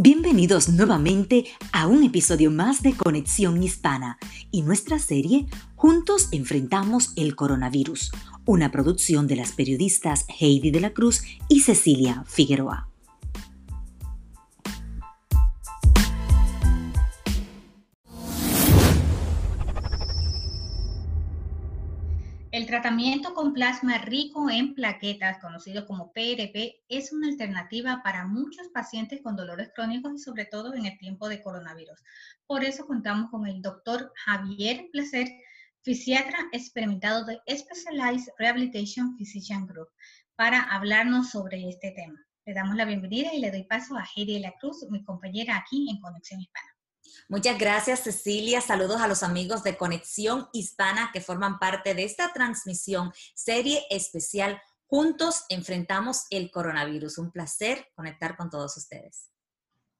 Bienvenidos nuevamente a un episodio más de Conexión Hispana y nuestra serie Juntos enfrentamos el coronavirus, una producción de las periodistas Heidi de la Cruz y Cecilia Figueroa. Con plasma rico en plaquetas, conocido como PRP, es una alternativa para muchos pacientes con dolores crónicos y sobre todo en el tiempo de coronavirus. Por eso contamos con el doctor Javier Placer, fisiatra experimentado de Specialized Rehabilitation Physician Group, para hablarnos sobre este tema. Le damos la bienvenida y le doy paso a Heidi la Cruz, mi compañera aquí en Conexión Hispana. Muchas gracias, Cecilia. Saludos a los amigos de Conexión Hispana que forman parte de esta transmisión, serie especial. Juntos enfrentamos el coronavirus. Un placer conectar con todos ustedes.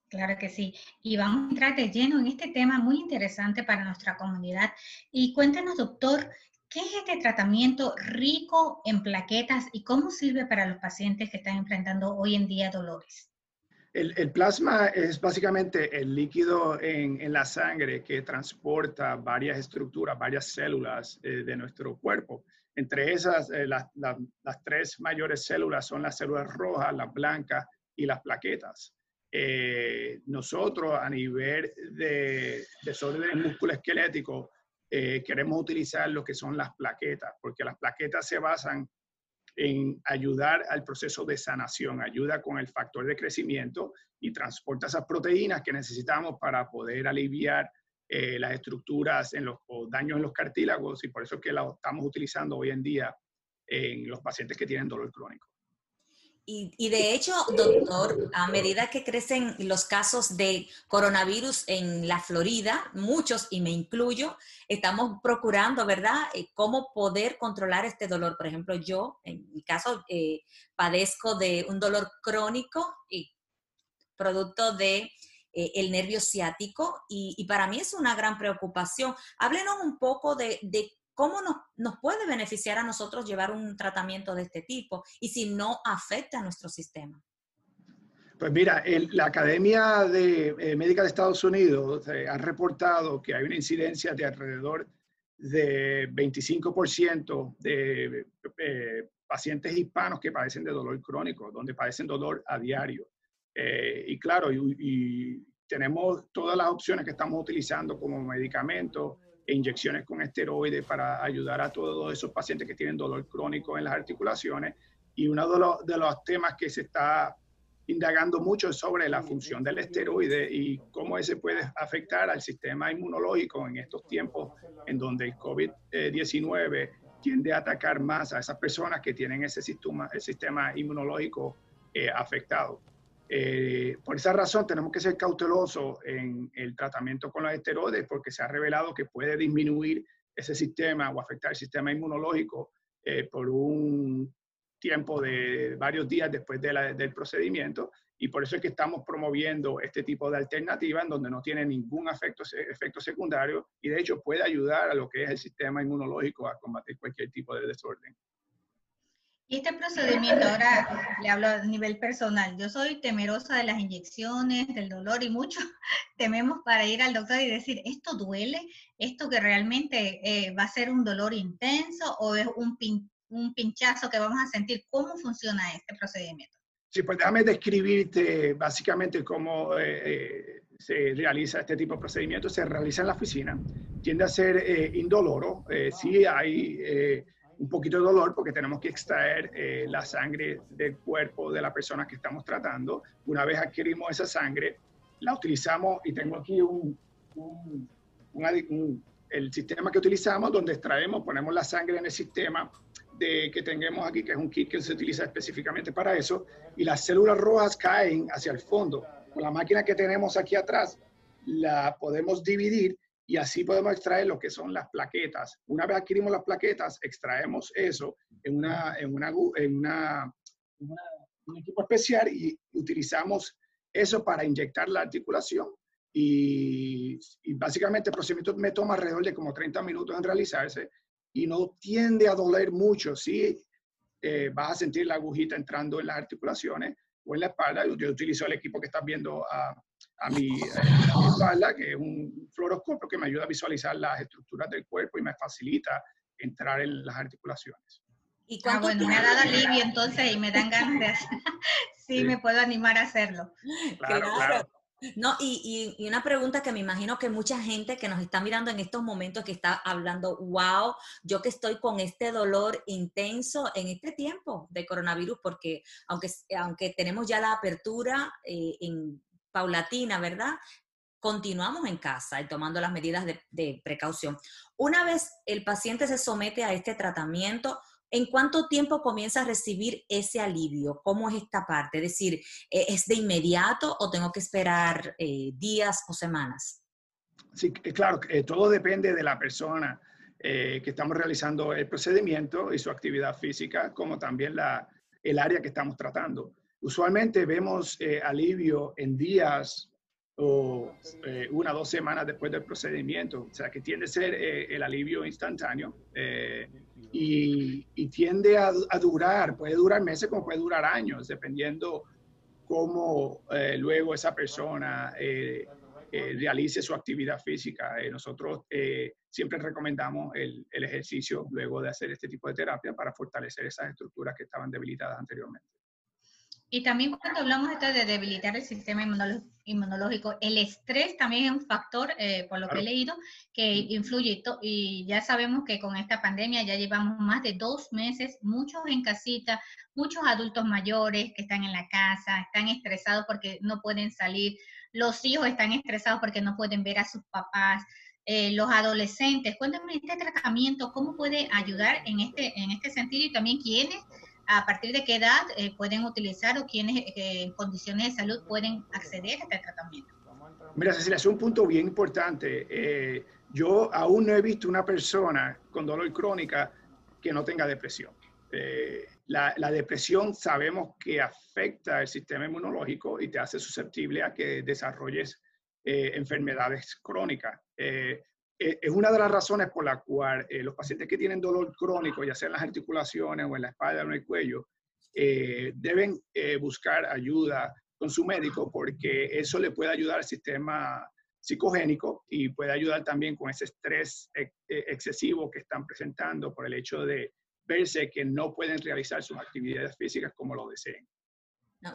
Claro que sí. Y vamos a entrar de lleno en este tema muy interesante para nuestra comunidad. Y cuéntenos, doctor, ¿qué es este tratamiento rico en plaquetas y cómo sirve para los pacientes que están enfrentando hoy en día dolores? El, plasma es básicamente el líquido en, la sangre que transporta varias estructuras, varias células eh, de nuestro cuerpo. Entre esas, eh, las tres mayores células son las células rojas, las blancas y las plaquetas. Eh, nosotros a nivel de desorden musculoesquelético queremos utilizar lo que son las plaquetas, porque las plaquetas se basan en ayudar al proceso de sanación, ayuda con el factor de crecimiento y transporta esas proteínas que necesitamos para poder aliviar eh, las estructuras en los, o daños en los cartílagos y por eso es que la estamos utilizando hoy en día en los pacientes que tienen dolor crónico. Y, de hecho, doctor, a medida que crecen los casos de coronavirus en la Florida, muchos, y me incluyo, estamos procurando, ¿verdad?, eh, cómo poder controlar este dolor. Por ejemplo, yo, en mi caso, eh, padezco de un dolor crónico y producto de eh, el nervio ciático y, para mí es una gran preocupación. Háblenos un poco de, de ¿cómo nos, puede beneficiar a nosotros llevar un tratamiento de este tipo y si no afecta a nuestro sistema? Pues mira, la Academia de eh, Médica de Estados Unidos eh, ha reportado que hay una incidencia de alrededor de 25% de eh, pacientes hispanos que padecen de dolor crónico, donde padecen dolor a diario. y claro, y, tenemos todas las opciones que estamos utilizando como medicamentos, e inyecciones con esteroides para ayudar a todos esos pacientes que tienen dolor crónico en las articulaciones. Y uno de los, de los temas que se está indagando mucho es sobre la función del esteroide y cómo ese puede afectar al sistema inmunológico en estos tiempos en donde el COVID-19 tiende a atacar más a esas personas que tienen ese sistema, el sistema inmunológico eh, afectado. Eh, por esa razón tenemos que ser cautelosos en el tratamiento con los esteroides porque se ha revelado que puede disminuir ese sistema o afectar el sistema inmunológico eh, por un tiempo de varios días después del procedimiento y por eso es que estamos promoviendo este tipo de alternativa en donde no tiene ningún efecto, efecto secundario y de hecho puede ayudar a lo que es el sistema inmunológico a combatir cualquier tipo de desorden. Y este procedimiento, ahora le hablo a nivel personal, yo soy temerosa de las inyecciones, del dolor y mucho tememos para ir al doctor y decir, ¿esto duele? ¿Esto que realmente eh, va a ser un dolor intenso o es un, un pinchazo que vamos a sentir? ¿Cómo funciona este procedimiento? Sí, pues déjame describirte básicamente cómo eh, eh, se realiza este tipo de procedimiento. Se realiza en la oficina, tiende a ser indoloro, sí hay un poquito de dolor porque tenemos que extraer eh, la sangre del cuerpo de la persona que estamos tratando. Una vez adquirimos esa sangre, la utilizamos y tengo aquí un, el sistema que utilizamos donde extraemos, ponemos la sangre en el sistema de, que tengamos aquí, que es un kit que se utiliza específicamente para eso, y las células rojas caen hacia el fondo. Con la máquina que tenemos aquí atrás, la podemos dividir y así podemos extraer lo que son las plaquetas. Una vez adquirimos las plaquetas, extraemos eso en, una, en, una, en una, un equipo especial y utilizamos eso para inyectar la articulación. Y, básicamente el procedimiento me toma alrededor de como 30 minutos en realizarse y no tiende a doler mucho. Sí, eh, vas a sentir la agujita entrando en las articulaciones o en la espalda. Yo, utilizo el equipo que estás viendo mi, a mi espalda, que es un fluoroscopio que me ayuda a visualizar las estructuras del cuerpo y me facilita entrar en las articulaciones. ¿Y ah, bueno, me ha dado alivio entonces y me dan ganas de hacer. sí, me puedo animar a hacerlo. Claro, claro. No, y, y, una pregunta que me imagino que mucha gente que nos está mirando en estos momentos que está hablando, wow, yo que estoy con este dolor intenso en este tiempo de coronavirus, porque aunque, aunque tenemos ya la apertura eh, en paulatina, ¿verdad? Continuamos en casa y tomando las medidas de, precaución. Una vez el paciente se somete a este tratamiento, ¿En cuánto tiempo comienza a recibir ese alivio? ¿Cómo es esta parte? Es decir, eh, ¿es de inmediato o tengo que esperar eh, días o semanas? Sí, eh, claro, todo depende de la persona que estamos realizando el procedimiento y su actividad física, como también la, el área que estamos tratando. Usualmente vemos alivio en días o una o dos semanas después del procedimiento, o sea que tiende a ser el alivio instantáneo y, tiende a, durar, puede durar meses como puede durar años, dependiendo cómo eh, luego esa persona eh, eh, realice su actividad física. nosotros siempre recomendamos el ejercicio luego de hacer este tipo de terapia para fortalecer esas estructuras que estaban debilitadas anteriormente. Y también cuando hablamos esto de debilitar el sistema inmunológico, el estrés también es un factor, eh, por lo que he leído, que influye. Y ya sabemos que con esta pandemia ya llevamos más de dos meses, muchos en casita, muchos adultos mayores que están en la casa, están estresados porque no pueden salir, los hijos están estresados porque no pueden ver a sus papás. Eh, los adolescentes, cuéntame este tratamiento, cómo puede ayudar en este, en este sentido y también quiénes a partir de qué edad eh, pueden utilizar o quiénes eh, en condiciones de salud pueden acceder a este tratamiento. Mira, Cecilia, es un punto bien importante. Eh, yo aún no he visto una persona con dolor crónica que no tenga depresión. La, la, depresión sabemos que afecta el sistema inmunológico y te hace susceptible a que desarrolles enfermedades crónicas. Eh, es una de las razones por la cual eh, los pacientes que tienen dolor crónico, ya sea en las articulaciones o en la espalda o en el cuello, eh, deben buscar ayuda con su médico porque eso le puede ayudar al sistema psicogénico y puede ayudar también con ese estrés excesivo que están presentando por el hecho de verse que no pueden realizar sus actividades físicas como lo deseen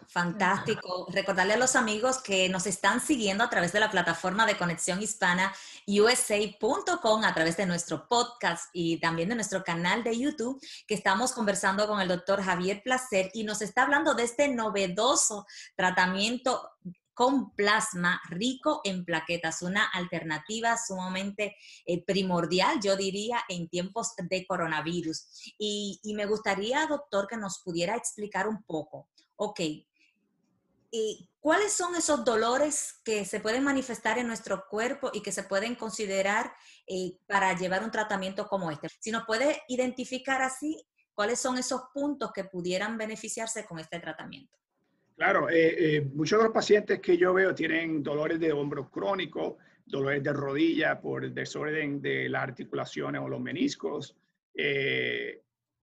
fantástico. Recordarle a los amigos que nos están siguiendo a través de la plataforma de conexión hispana usa.com, a través de nuestro podcast y también de nuestro canal de YouTube, que estamos conversando con el doctor Javier Placer y nos está hablando de este novedoso tratamiento con plasma rico en plaquetas, una alternativa sumamente eh, primordial, yo diría, en tiempos de coronavirus. Y, y me gustaría, doctor, que nos pudiera explicar un poco ok, ¿y cuáles son esos dolores que se pueden manifestar en nuestro cuerpo y que se pueden considerar eh, para llevar un tratamiento como este? Si nos puede identificar así, ¿cuáles son esos puntos que pudieran beneficiarse con este tratamiento? Claro, eh, eh, muchos de los pacientes que yo veo tienen dolores de hombro crónico, dolores de rodilla por desorden de las articulaciones o los meniscos,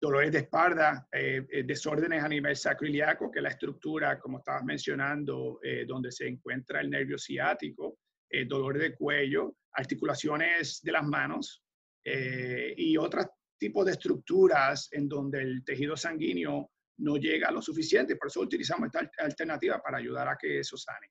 dolores de espalda, eh, eh, desórdenes a nivel sacroiliaco, que es la estructura, como estabas mencionando, eh, donde se encuentra el nervio ciático, dolores de cuello, articulaciones de las manos y otros tipos de estructuras en donde el tejido sanguíneo no llega lo suficiente. Por eso utilizamos esta alternativa para ayudar a que eso sane.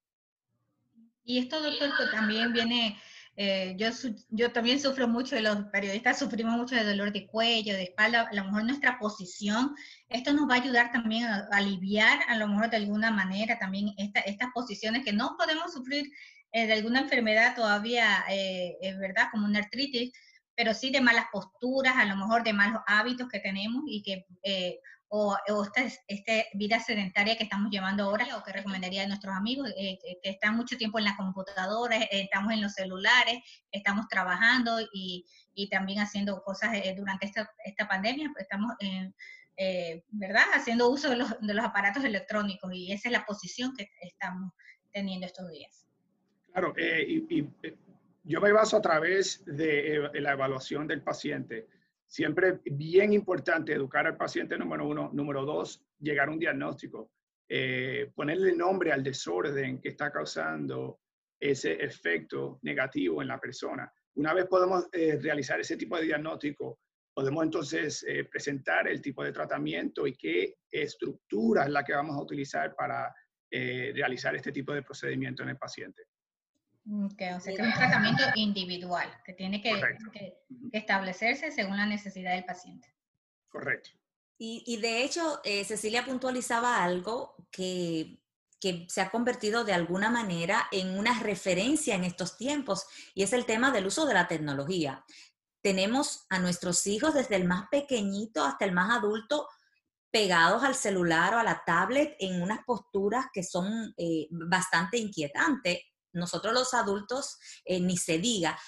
Y esto, doctor, también viene eh, yo, yo también sufro mucho, los periodistas sufrimos mucho de dolor de cuello, de espalda, a lo mejor nuestra posición, esto nos va a ayudar también a, aliviar a lo mejor de alguna manera también esta, estas posiciones que no podemos sufrir eh, de alguna enfermedad todavía, eh, es verdad, como una artritis, pero sí de malas posturas, a lo mejor de malos hábitos que tenemos y que o, esta, esta, vida sedentaria que estamos llevando ahora, o que recomendaría a nuestros amigos, eh, que están mucho tiempo en la computadora, eh, estamos en los celulares, estamos trabajando y, y también haciendo cosas eh, durante esta, esta, pandemia, pues estamos, ¿verdad?, haciendo uso de los, de los aparatos electrónicos y esa es la posición que estamos teniendo estos días. Claro, y, y, yo me baso a través de la evaluación del paciente Siempre bien importante educar al paciente número uno. Número dos, llegar a un diagnóstico. Eh, ponerle nombre al desorden que está causando ese efecto negativo en la persona. Una vez podemos eh, realizar ese tipo de diagnóstico, podemos entonces eh, presentar el tipo de tratamiento y qué estructura es la que vamos a utilizar para eh, realizar este tipo de procedimiento en el paciente. Okay, o sea que es un tratamiento individual que tiene que, establecerse según la necesidad del paciente. Correcto. Y, de hecho, Cecilia puntualizaba algo que que se ha convertido de alguna manera en una referencia en estos tiempos, y es el tema del uso de la tecnología. Tenemos a nuestros hijos desde el más pequeñito hasta el más adulto pegados al celular o a la tablet en unas posturas que son eh, bastante inquietantes. Nosotros los adultos eh, ni se diga.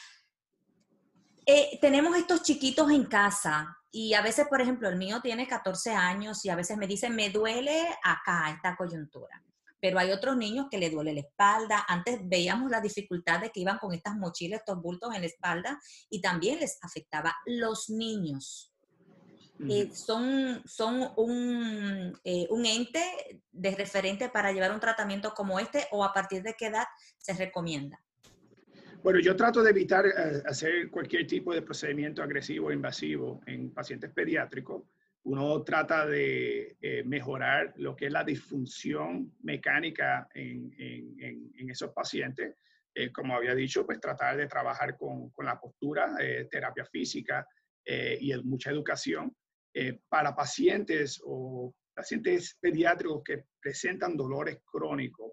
Eh, tenemos estos chiquitos en casa y a veces, por ejemplo, el mío tiene 14 años y a veces me dice, me duele acá esta coyuntura pero hay otros niños que le duele la espalda. Antes veíamos la dificultad de que iban con estas mochilas, estos bultos en la espalda, y también les afectaba. Los niños eh, son, son un, eh, un, ente de referente para llevar un tratamiento como este, o a partir de qué edad se recomienda. Bueno, yo trato de evitar eh, hacer cualquier tipo de procedimiento agresivo o invasivo en pacientes pediátricos uno trata de eh, mejorar lo que es la disfunción mecánica en, esos pacientes. Eh, como había dicho, pues tratar de trabajar con, la postura, eh, terapia física y mucha educación. Para pacientes o pacientes pediátricos que presentan dolores crónicos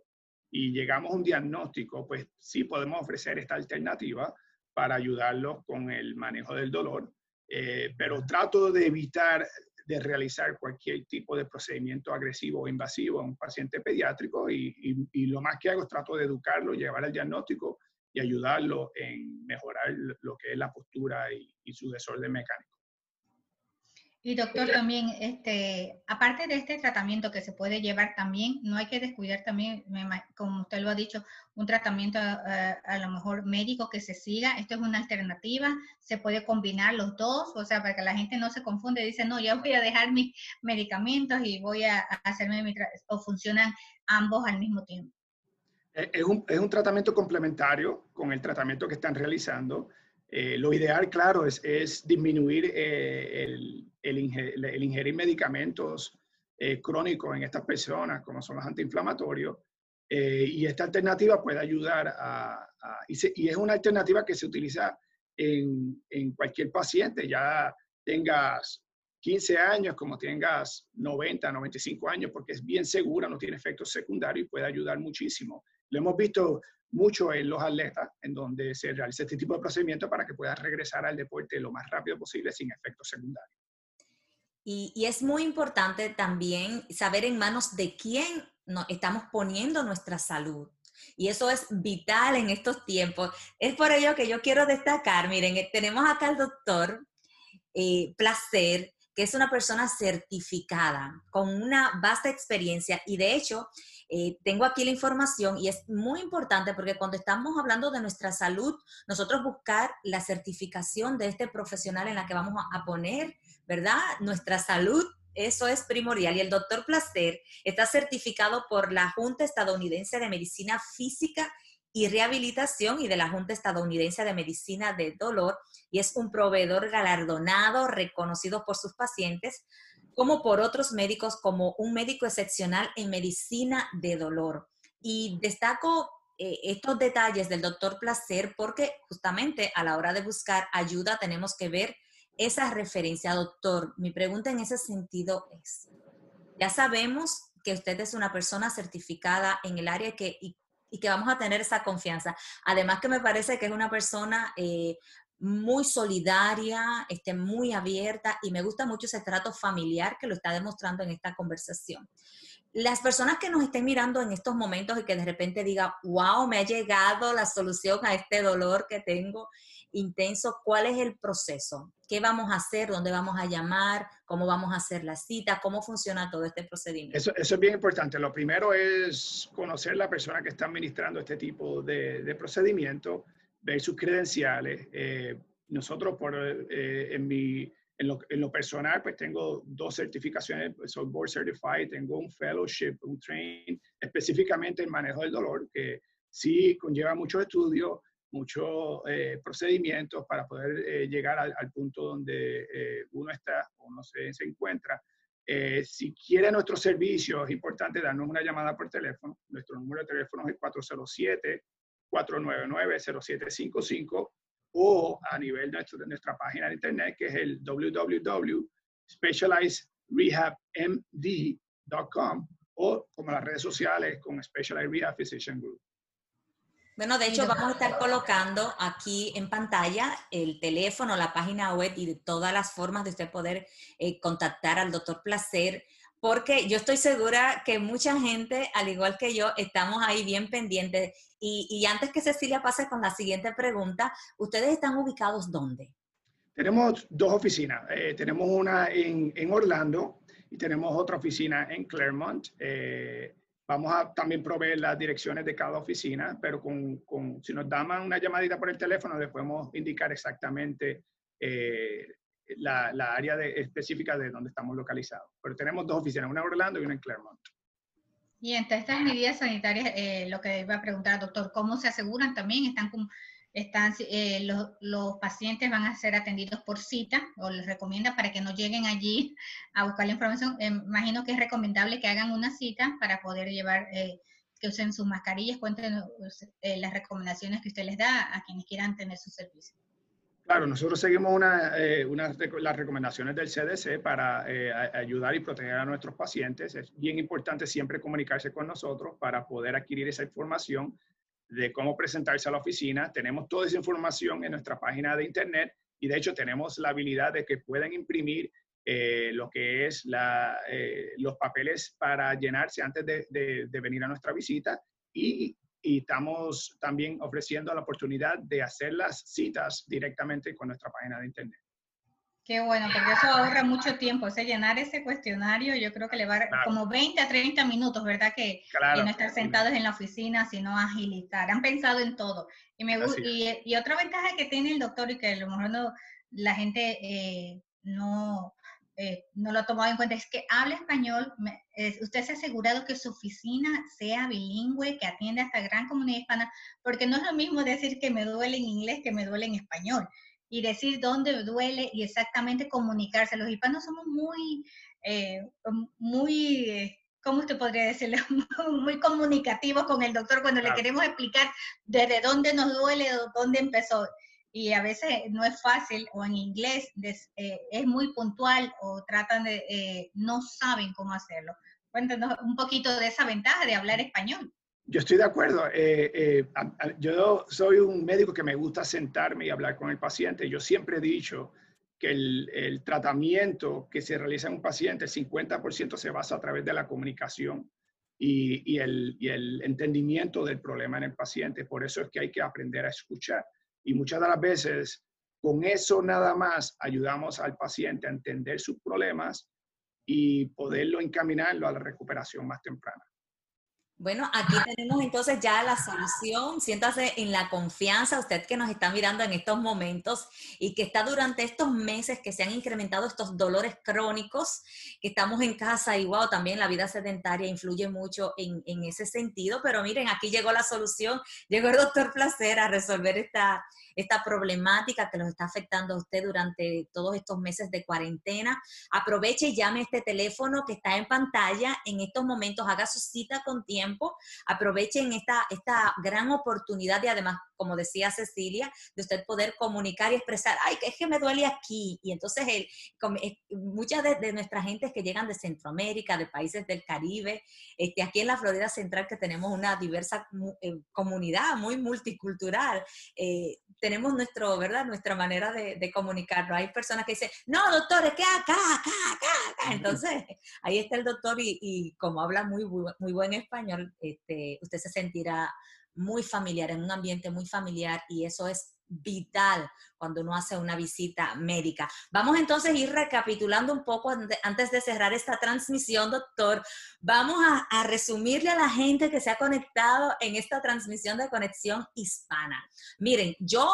y llegamos a un diagnóstico, pues sí podemos ofrecer esta alternativa para ayudarlos con el manejo del dolor. pero trato de evitar de realizar cualquier tipo de procedimiento agresivo o invasivo a un paciente pediátrico y, lo más que hago es trato de educarlo, llevar el diagnóstico y ayudarlo en mejorar lo que es la postura y su desorden mecánico. Y doctor, también, este, aparte de este tratamiento que se puede llevar también, no hay que descuidar también, como usted lo ha dicho, un tratamiento eh, a lo mejor médico que se siga. Esto es una alternativa, se puede combinar los dos, o sea, para que la gente no se confunde, dice, no, yo voy a dejar mis medicamentos y voy a, hacerme mi o funcionan ambos al mismo tiempo. Es un, es un tratamiento complementario con el tratamiento que están realizando. Eh, lo ideal, claro, es, disminuir eh, el, el, ingerir medicamentos eh, crónicos en estas personas, como son los antiinflamatorios, y esta alternativa puede ayudar a... y, es una alternativa que se utiliza en, en, cualquier paciente, ya tengas 15 años, como tengas 90, 95 años, porque es bien segura, no tiene efectos secundarios y puede ayudar muchísimo. Lo hemos visto mucho en los atletas, en donde se realiza este tipo de procedimiento para que puedan regresar al deporte lo más rápido posible sin efectos secundarios. Y, es muy importante también saber en manos de quién nos estamos poniendo nuestra salud. Y eso es vital en estos tiempos. Es por ello que yo quiero destacar, miren, eh, tenemos acá al doctor eh, Placer, es una persona certificada, con una vasta experiencia y de hecho eh, tengo aquí la información y es muy importante porque cuando estamos hablando de nuestra salud, nosotros buscar la certificación de este profesional en la que vamos a poner, ¿verdad? Nuestra salud eso es primordial. Y el doctor Placer está certificado por la Junta Estadounidense de Medicina Física y Rehabilitación y de la Junta Estadounidense de Medicina de Dolor y es un proveedor galardonado, reconocido por sus pacientes como por otros médicos como un médico excepcional en medicina de dolor. Y destaco eh, estos detalles del doctor Placer porque justamente a la hora de buscar ayuda tenemos que ver esa referencia. Doctor, mi pregunta en ese sentido es, ya sabemos que usted es una persona certificada en el área que, que vamos a tener esa confianza. Además que me parece que es una persona eh, muy solidaria, esté muy abierta y me gusta mucho ese trato familiar que lo está demostrando en esta conversación. Las personas que nos estén mirando en estos momentos y que de repente diga, wow, me ha llegado la solución a este dolor que tengo intenso, ¿cuál es el proceso? ¿Qué vamos a hacer? ¿Dónde vamos a llamar? ¿Cómo vamos a hacer la cita? ¿Cómo funciona todo este procedimiento? Eso, es bien importante. Lo primero es conocer la persona que está administrando este tipo de, procedimiento ver sus credenciales. Eh, nosotros, por, eh, en, mi, en, lo, en, lo, personal, pues tengo dos certificaciones, pues, soy board certified, tengo un fellowship, un train específicamente en manejo del dolor, que sí conlleva mucho estudio, muchos eh, procedimientos para poder eh, llegar al, punto donde eh, uno está o uno se, se encuentra. si quiere nuestro servicio, es importante darnos una llamada por teléfono. Nuestro número de teléfono es 407-499-0755 o a nivel de, de nuestra página de internet, que es el www.specializedrehabmd.com o como las redes sociales con Specialized Rehab Physician Group. Bueno, de hecho vamos a estar colocando aquí en pantalla el teléfono, la página web y de todas las formas de usted poder eh, contactar al doctor Placer, porque yo estoy segura que mucha gente, al igual que yo, estamos ahí bien pendientes. Y, antes que Cecilia pase con la siguiente pregunta, ¿ustedes están ubicados dónde? Tenemos dos oficinas. Eh, tenemos una en, Orlando y tenemos otra oficina en Claremont. Eh, Vamos a también proveer las direcciones de cada oficina, pero con, si nos dan una llamadita por el teléfono, les podemos indicar exactamente eh, la, área específica de donde estamos localizados. Pero tenemos dos oficinas, una en Orlando y una en Claremont. Y entre estas medidas sanitarias, eh, lo que iba a preguntar, doctor, ¿cómo se aseguran también? ¿Están están, eh, los, los, pacientes van a ser atendidos por cita o les recomienda para que no lleguen allí a buscar la información. Eh, imagino que es recomendable que hagan una cita para poder llevar, eh, que usen sus mascarillas, cuenten las recomendaciones que usted les da a quienes quieran tener su servicio. Claro, nosotros seguimos una, una, las recomendaciones del CDC para ayudar y proteger a nuestros pacientes. Es bien importante siempre comunicarse con nosotros para poder adquirir esa información de cómo presentarse a la oficina. Tenemos toda esa información en nuestra página de internet y de hecho tenemos la habilidad de que puedan imprimir eh, lo que es la, eh, los papeles para llenarse antes de, venir a nuestra visita y, y, estamos también ofreciendo la oportunidad de hacer las citas directamente con nuestra página de internet. Qué bueno, porque eso ahorra mucho tiempo. O sea, llenar ese cuestionario, yo creo que le va a como 20 a 30 minutos, ¿verdad? Que, no estar sentados en la oficina, sino agilizar. Han pensado en todo. Y, me, y, y, otra ventaja que tiene el doctor y que a lo mejor no, la gente eh, no, no lo ha tomado en cuenta es que habla español. usted se ha asegurado que su oficina sea bilingüe, que atiende a esta gran comunidad hispana, porque no es lo mismo decir que me duele en inglés que me duele en español y decir dónde duele y exactamente comunicarse. Los hispanos somos muy, eh, muy, eh, ¿cómo usted podría decirlo? muy comunicativos con el doctor cuando le queremos explicar desde dónde nos duele, dónde empezó. Y a veces no es fácil, o en inglés eh, es muy puntual, o tratan de, no saben cómo hacerlo. Cuéntanos un poquito de esa ventaja de hablar español. Yo estoy de acuerdo. Eh, eh, yo soy un médico que me gusta sentarme y hablar con el paciente. Yo siempre he dicho que el, tratamiento que se realiza en un paciente, el 50% se basa a través de la comunicación y, el, y, el, entendimiento del problema en el paciente. Por eso es que hay que aprender a escuchar. Y muchas de las veces, con eso nada más, ayudamos al paciente a entender sus problemas y poderlo encaminarlo a la recuperación más temprana. Bueno, aquí tenemos entonces ya la solución. Siéntase en la confianza, usted que nos está mirando en estos momentos y que está durante estos meses que se han incrementado estos dolores crónicos, que estamos en casa y wow, también la vida sedentaria influye mucho en, en ese sentido. Pero miren, aquí llegó la solución, llegó el doctor Placer a resolver esta, esta problemática que nos está afectando a usted durante todos estos meses de cuarentena. Aproveche y llame este teléfono que está en pantalla en estos momentos, haga su cita con tiempo, aprovechen esta, esta gran oportunidad y además, como decía Cecilia, de usted poder comunicar y expresar, ay, que es que me duele aquí. Y entonces el, eh, muchas de, nuestras gentes que llegan de Centroamérica, de países del Caribe, este, aquí en la Florida Central que tenemos una diversa eh, comunidad muy multicultural, eh, tenemos nuestro, ¿verdad? nuestra manera de, de, comunicarnos. Hay personas que dicen, no, doctor, es que acá, acá, acá, acá. Entonces, ahí está el doctor y, como habla muy, muy buen español, este, usted se sentirá muy familiar, en un ambiente muy familiar y eso es vital cuando uno hace una visita médica. Vamos entonces a ir recapitulando un poco antes de cerrar esta transmisión, doctor. Vamos a, a, resumirle a la gente que se ha conectado en esta transmisión de conexión hispana. Miren, yo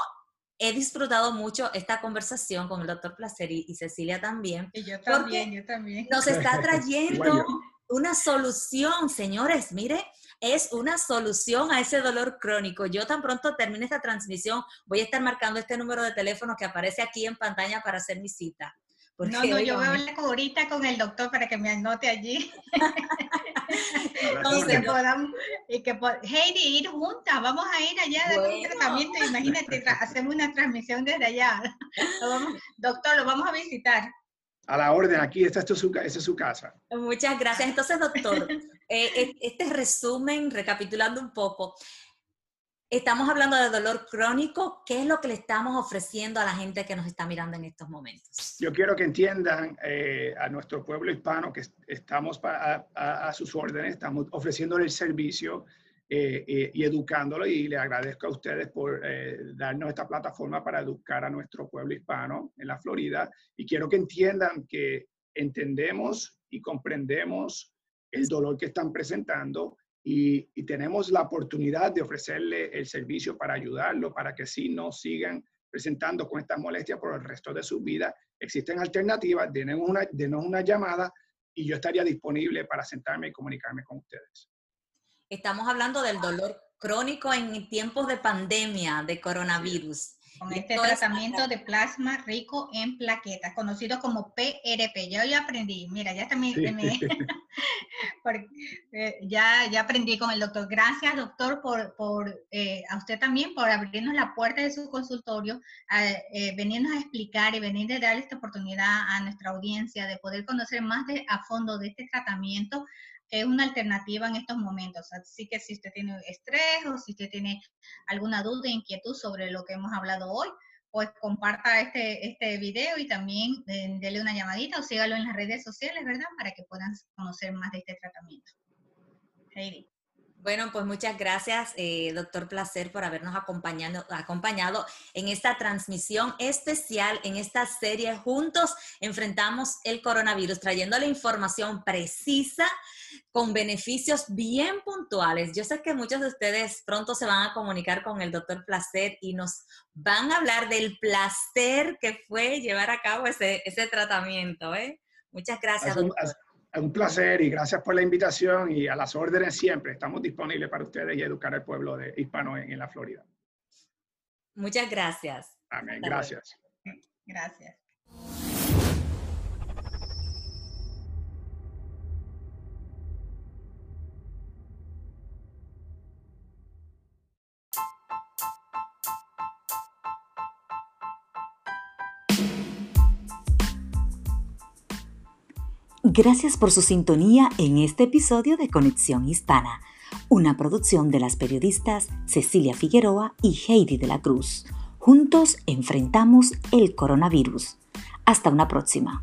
he disfrutado mucho esta conversación con el doctor Placer y, Cecilia también. Y yo también, yo también. Nos está trayendo una solución, señores. Mire, es una solución a ese dolor crónico. Yo tan pronto termine esta transmisión, voy a estar marcando este número de teléfono que aparece aquí en pantalla para hacer mi cita. no, no, yo voy a hablar ahorita con el doctor para que me anote allí. y que podamos, y que Heidi, ir juntas, vamos a ir allá de un tratamiento, imagínate, hacemos una transmisión desde allá. doctor, lo vamos a visitar. A la orden, aquí, esta es su, esta es su casa. Muchas gracias. Entonces, doctor, eh, este resumen, recapitulando un poco, estamos hablando de dolor crónico. ¿Qué es lo que le estamos ofreciendo a la gente que nos está mirando en estos momentos? Yo quiero que entiendan eh, a nuestro pueblo hispano que estamos a, a, sus órdenes, estamos ofreciéndole el servicio eh, eh, y educándolo y le agradezco a ustedes por eh, darnos esta plataforma para educar a nuestro pueblo hispano en la Florida y quiero que entiendan que entendemos y comprendemos el dolor que están presentando y, tenemos la oportunidad de ofrecerle el servicio para ayudarlo, para que sí no sigan presentando con estas molestias por el resto de su vida. Existen alternativas, denos una, denos una llamada y yo estaría disponible para sentarme y comunicarme con ustedes. Estamos hablando del dolor crónico en tiempos de pandemia de coronavirus. Con este tratamiento de plasma rico en plaquetas, conocido como PRP. Yo ya aprendí, mira, ya también eh, ya, ya aprendí con el doctor. Gracias, doctor, por, por eh, a usted también por abrirnos la puerta de su consultorio, eh, venirnos a explicar y venir a dar esta oportunidad a nuestra audiencia de poder conocer más de, a fondo de este tratamiento es una alternativa en estos momentos. Así que si usted tiene estrés o si usted tiene alguna duda, inquietud sobre lo que hemos hablado hoy, pues comparta este, este video y también eh, dele una llamadita o sígalo en las redes sociales, ¿verdad? Para que puedan conocer más de este tratamiento. Heidi. Bueno, pues muchas gracias, eh, doctor Placer, por habernos acompañado, acompañado en esta transmisión especial, en esta serie. Juntos enfrentamos el coronavirus, trayendo la información precisa con beneficios bien puntuales. Yo sé que muchos de ustedes pronto se van a comunicar con el doctor Placer y nos van a hablar del placer que fue llevar a cabo ese, ese tratamiento. ¿eh? Muchas gracias, doctor un placer y gracias por la invitación y a las órdenes siempre. Estamos disponibles para ustedes y educar al pueblo de hispano en, la Florida. Muchas gracias. Amén. Gracias. Gracias. Gracias por su sintonía en este episodio de Conexión Hispana, una producción de las periodistas Cecilia Figueroa y Heidi de la Cruz. Juntos enfrentamos el coronavirus. Hasta una próxima.